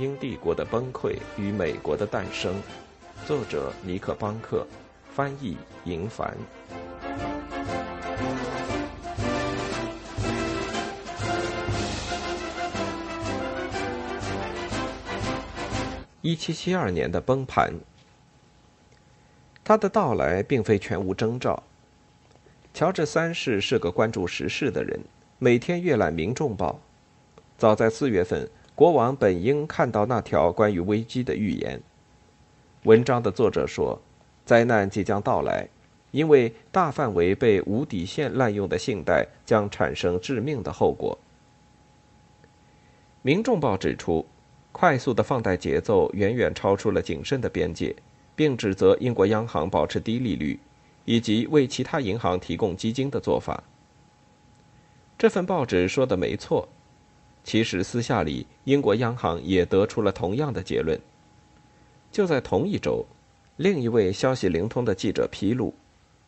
英帝国的崩溃与美国的诞生，作者尼克·邦克，翻译银凡。一七七二年的崩盘，他的到来并非全无征兆。乔治三世是个关注时事的人，每天阅览《民众报》。早在四月份，国王本应看到那条关于危机的预言。文章的作者说，灾难即将到来，因为大范围被无底线滥用的信贷将产生致命的后果。《民众报》指出，快速的放贷节奏远远超出了谨慎的边界，并指责英国央行保持低利率，以及为其他银行提供基金的做法。这份报纸说的没错。其实，私下里，英国央行也得出了同样的结论。就在同一周，另一位消息灵通的记者披露，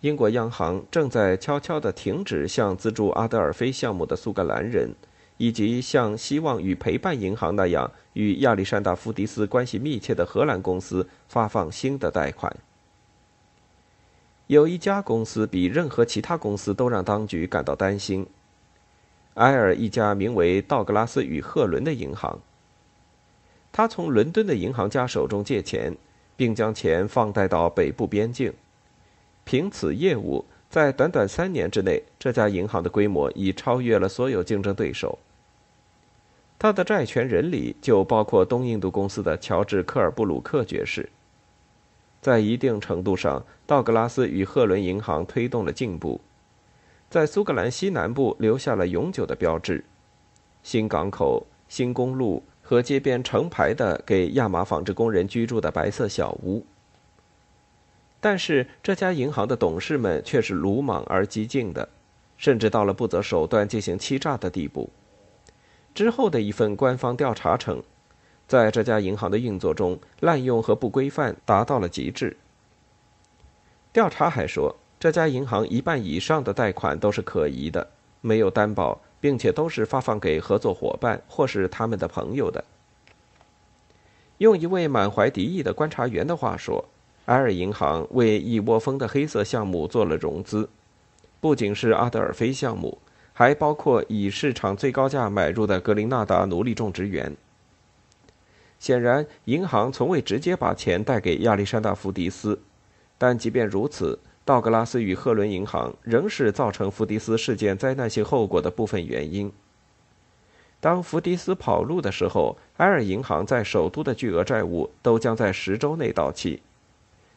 英国央行正在悄悄地停止向资助阿德尔菲项目的苏格兰人，以及像希望与陪伴银行那样与亚历山大·夫迪斯关系密切的荷兰公司发放新的贷款。有一家公司比任何其他公司都让当局感到担心。埃尔一家名为道格拉斯与赫伦的银行，他从伦敦的银行家手中借钱，并将钱放贷到北部边境。凭此业务，在短短三年之内，这家银行的规模已超越了所有竞争对手。他的债权人里就包括东印度公司的乔治·科尔布鲁克爵士。在一定程度上，道格拉斯与赫伦银行推动了进步。在苏格兰西南部留下了永久的标志，新港口、新公路和街边成排的给亚麻纺织工人居住的白色小屋。但是这家银行的董事们却是鲁莽而激进的，甚至到了不择手段进行欺诈的地步。之后的一份官方调查称，在这家银行的运作中，滥用和不规范达到了极致。调查还说。这家银行一半以上的贷款都是可疑的，没有担保，并且都是发放给合作伙伴或是他们的朋友的。用一位满怀敌意的观察员的话说，埃尔银行为一窝蜂的黑色项目做了融资，不仅是阿德尔菲项目，还包括以市场最高价买入的格林纳达奴隶种植园。显然，银行从未直接把钱贷给亚历山大·福迪斯，但即便如此。道格拉斯与赫伦银行仍是造成福迪斯事件灾难性后果的部分原因。当福迪斯跑路的时候，埃尔银行在首都的巨额债务都将在十周内到期。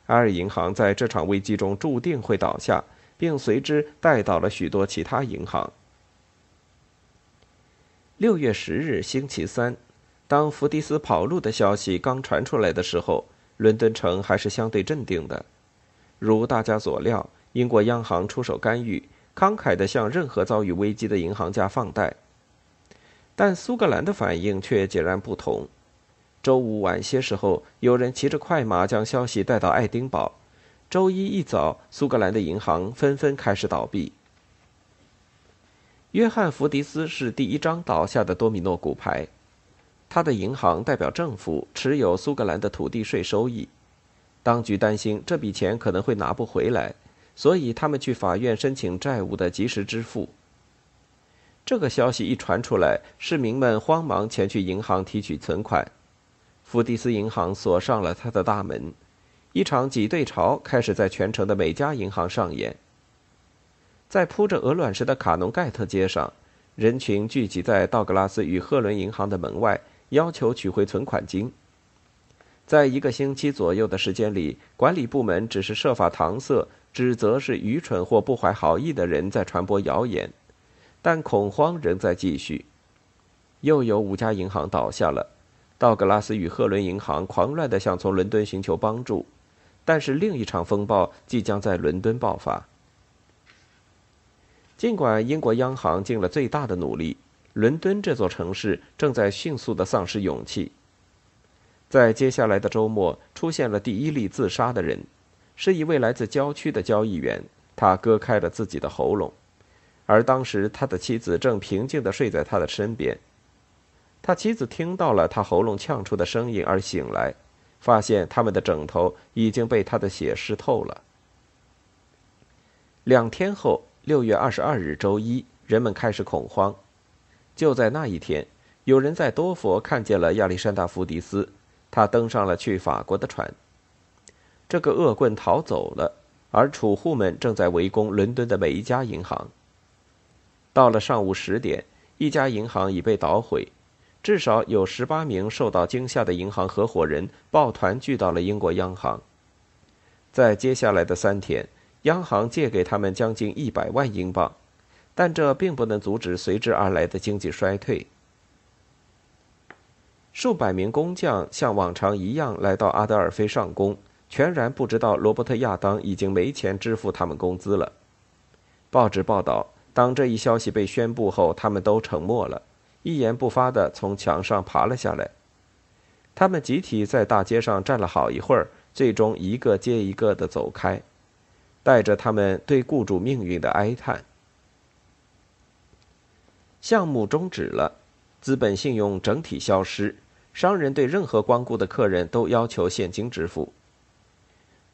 埃尔银行在这场危机中注定会倒下，并随之带倒了许多其他银行。六月十日，星期三，当福迪斯跑路的消息刚传出来的时候，伦敦城还是相对镇定的。如大家所料，英国央行出手干预，慷慨地向任何遭遇危机的银行家放贷。但苏格兰的反应却截然不同。周五晚些时候，有人骑着快马将消息带到爱丁堡。周一一早，苏格兰的银行纷纷开始倒闭。约翰·福迪斯是第一张倒下的多米诺骨牌。他的银行代表政府，持有苏格兰的土地税收益。当局担心这笔钱可能会拿不回来，所以他们去法院申请债务的及时支付。这个消息一传出来，市民们慌忙前去银行提取存款。福迪斯银行锁上了他的大门，一场挤兑潮开始在全城的每家银行上演。在铺着鹅卵石的卡农盖特街上，人群聚集在道格拉斯与赫伦银行的门外，要求取回存款金。在一个星期左右的时间里，管理部门只是设法搪塞，指责是愚蠢或不怀好意的人在传播谣言，但恐慌仍在继续。又有五家银行倒下了，道格拉斯与赫伦银行狂乱地想从伦敦寻求帮助，但是另一场风暴即将在伦敦爆发。尽管英国央行尽了最大的努力，伦敦这座城市正在迅速地丧失勇气。在接下来的周末，出现了第一例自杀的人，是一位来自郊区的交易员。他割开了自己的喉咙，而当时他的妻子正平静地睡在他的身边。他妻子听到了他喉咙呛出的声音而醒来，发现他们的枕头已经被他的血湿透了。两天后，六月二十二日周一，人们开始恐慌。就在那一天，有人在多佛看见了亚历山大·福迪斯，他登上了去法国的船。这个恶棍逃走了，而储户们正在围攻伦敦的每一家银行。到了上午十点，一家银行已被捣毁，至少有十八名受到惊吓的银行合伙人抱团聚到了英国央行。在接下来的三天，央行借给他们将近一百万英镑，但这并不能阻止随之而来的经济衰退。数百名工匠像往常一样来到阿德尔菲上工。全然不知道罗伯特·亚当已经没钱支付他们工资了。报纸报道，当这一消息被宣布后，他们都沉默了，一言不发地从墙上爬了下来。他们集体在大街上站了好一会儿，最终一个接一个地走开，带着他们对雇主命运的哀叹。项目终止了，资本信用整体消失，商人对任何光顾的客人都要求现金支付。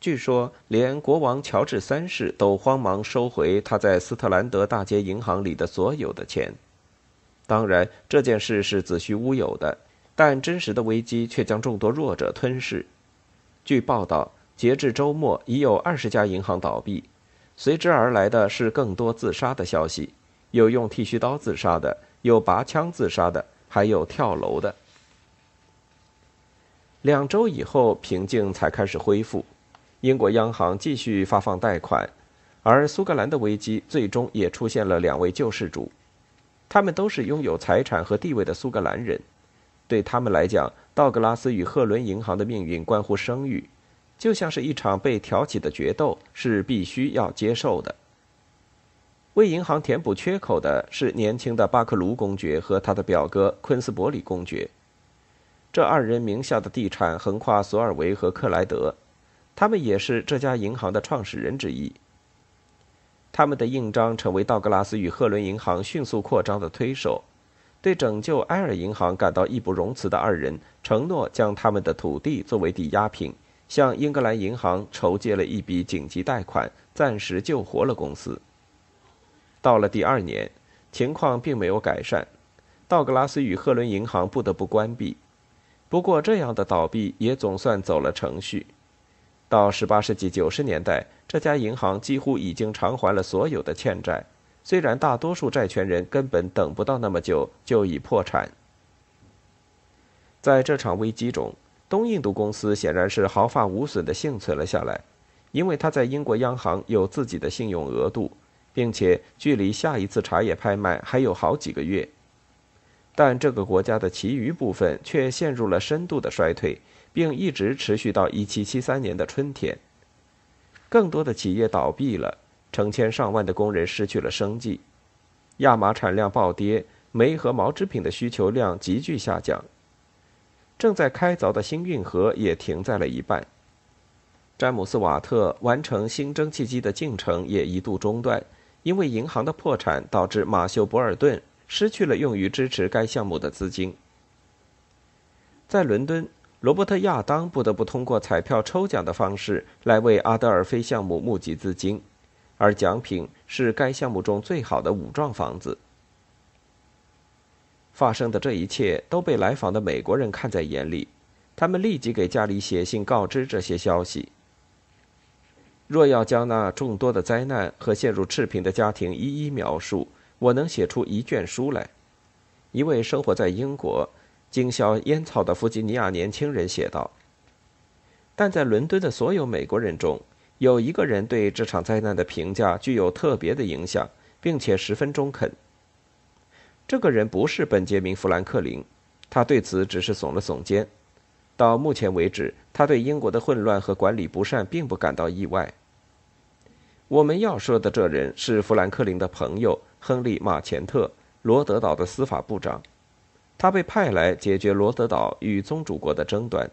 据说，连国王乔治三世都慌忙收回他在斯特兰德大街银行里的所有的钱。当然，这件事是子虚乌有的，但真实的危机却将众多弱者吞噬。据报道，截至周末，已有二十家银行倒闭，随之而来的是更多自杀的消息：有用剃须刀自杀的，有拔枪自杀的，还有跳楼的。两周以后，平静才开始恢复。英国央行继续发放贷款，而苏格兰的危机最终也出现了两位救世主，他们都是拥有财产和地位的苏格兰人。对他们来讲，道格拉斯与赫伦银行的命运关乎声誉，就像是一场被挑起的决斗，是必须要接受的。为银行填补缺口的是年轻的巴克卢公爵和他的表哥昆斯伯里公爵，这二人名下的地产横跨索尔维和克莱德。他们也是这家银行的创始人之一。他们的印章成为道格拉斯与赫伦银行迅速扩张的推手。对拯救埃尔银行感到义不容辞的二人承诺将他们的土地作为抵押品，向英格兰银行筹借了一笔紧急贷款，暂时救活了公司。到了第二年，情况并没有改善，道格拉斯与赫伦银行不得不关闭。不过，这样的倒闭也总算走了程序。到18世纪90年代，这家银行几乎已经偿还了所有的欠债，虽然大多数债权人根本等不到那么久就已破产。在这场危机中，东印度公司显然是毫发无损地幸存了下来，因为它在英国央行有自己的信用额度，并且距离下一次茶叶拍卖还有好几个月。但这个国家的其余部分却陷入了深度的衰退。并一直持续到1773年的春天。更多的企业倒闭了，成千上万的工人失去了生计，亚麻产量暴跌，煤和毛织品的需求量急剧下降。正在开凿的新运河也停在了一半。詹姆斯·瓦特完成新蒸汽机的进程也一度中断，因为银行的破产导致马修·博尔顿失去了用于支持该项目的资金。在伦敦。罗伯特·亚当不得不通过彩票抽奖的方式来为阿德尔菲项目募集资金，而奖品是该项目中最好的五幢房子。发生的这一切都被来访的美国人看在眼里，他们立即给家里写信告知这些消息。若要将那众多的灾难和陷入赤贫的家庭一一描述，我能写出一卷书来。一位生活在英国。经销烟草的弗吉尼亚年轻人写道：“但在伦敦的所有美国人中，有一个人对这场灾难的评价具有特别的影响，并且十分中肯。这个人不是本杰明·富兰克林，他对此只是耸了耸肩。到目前为止，他对英国的混乱和管理不善并不感到意外。我们要说的这人是富兰克林的朋友亨利·马钱特，罗德岛的司法部长。”他被派来解决罗德岛与宗主国的争端。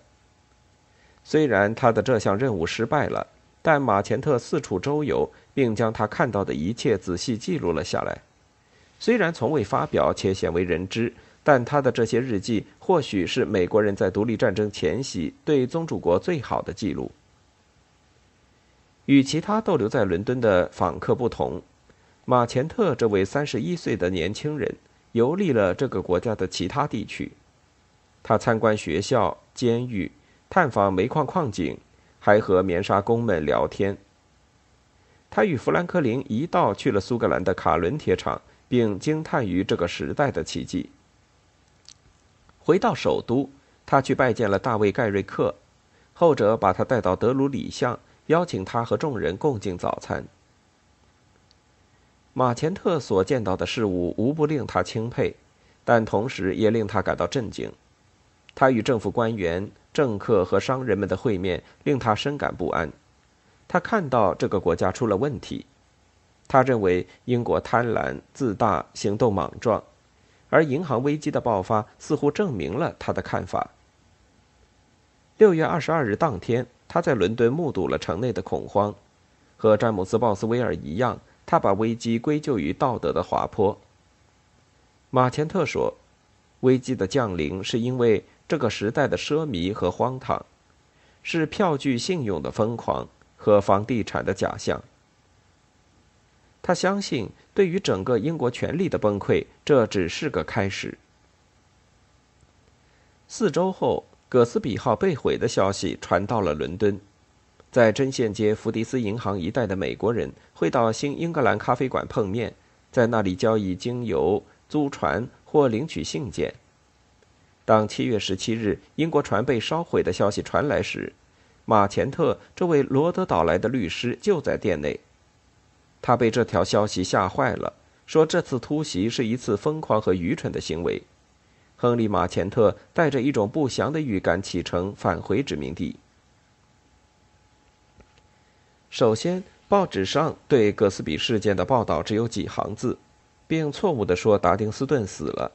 虽然他的这项任务失败了，但马钱特四处周游，并将他看到的一切仔细记录了下来。虽然从未发表且鲜为人知，但他的这些日记或许是美国人在独立战争前夕对宗主国最好的记录。与其他逗留在伦敦的访客不同，马钱特这位三十一岁的年轻人游历了这个国家的其他地区。他参观学校、监狱，探访煤矿矿井，还和棉纱工们聊天。他与富兰克林一道去了苏格兰的卡伦铁厂，并惊叹于这个时代的奇迹。回到首都，他去拜见了大卫·盖瑞克，后者把他带到德鲁里巷，邀请他和众人共进早餐。马钱特所见到的事物无不令他钦佩，但同时也令他感到震惊。他与政府官员、政客和商人们的会面令他深感不安。他看到这个国家出了问题，他认为英国贪婪、自大、行动莽撞。而银行危机的爆发似乎证明了他的看法。六月二十二日当天，他在伦敦目睹了城内的恐慌，和詹姆斯·鲍斯威尔一样，他把危机归咎于道德的滑坡。马钱特说：“危机的降临是因为这个时代的奢靡和荒唐，是票据信用的疯狂和房地产的假象。”他相信，对于整个英国权力的崩溃，这只是个开始。四周后，葛斯比号被毁的消息传到了伦敦，在针线街福迪斯银行一带的美国人会到新英格兰咖啡馆碰面，在那里交易精油、租船或领取信件。当七月十七日英国船被烧毁的消息传来时，马钱特这位罗德岛来的律师就在店内。他被这条消息吓坏了，说这次突袭是一次疯狂和愚蠢的行为。亨利·马钱特带着一种不祥的预感启程返回殖民地。首先，报纸上对葛斯比事件的报道只有几行字，并错误地说达丁斯顿死了。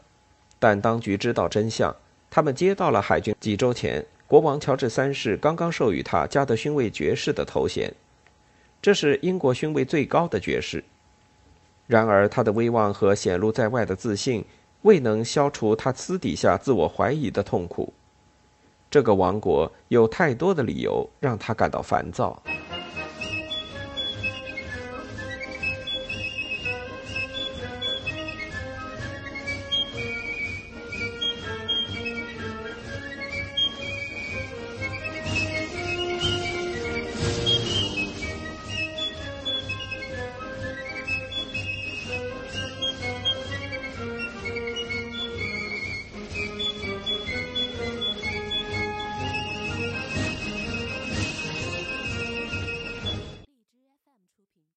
但当局知道真相，他们接到了海军几周前国王乔治三世刚刚授予他加德勋位爵士的头衔。这是英国勋位最高的爵士，然而他的威望和显露在外的自信未能消除他私底下自我怀疑的痛苦。这个王国有太多的理由让他感到烦躁。